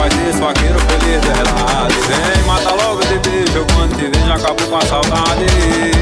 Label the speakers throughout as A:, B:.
A: faz isso, vaqueiro feliz de verdade. Vem mata logo de beijo, quando te vejo acabo com a saudade.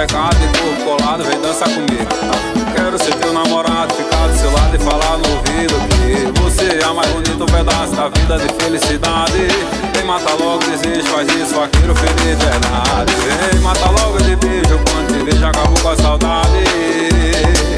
A: Pecado e corpo colado, vem dançar comigo. Quero ser teu namorado, ficar do seu lado e falar no ouvido que você é mais bonito pedaço da vida de felicidade. Vem mata logo desejo, faz isso, vaqueiro feliz de verdade. Vem mata logo de beijo, quando te vejo acabo com a saudade.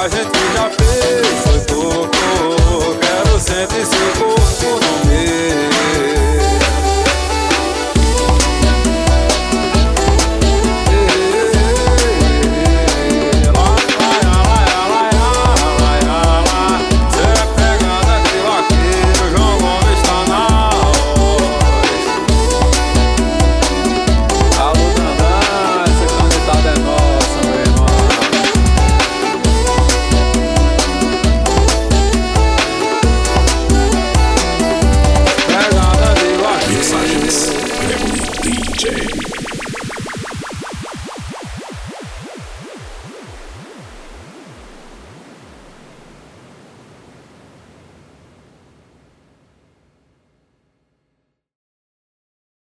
A: a gente já fez foi pouco. Quero 105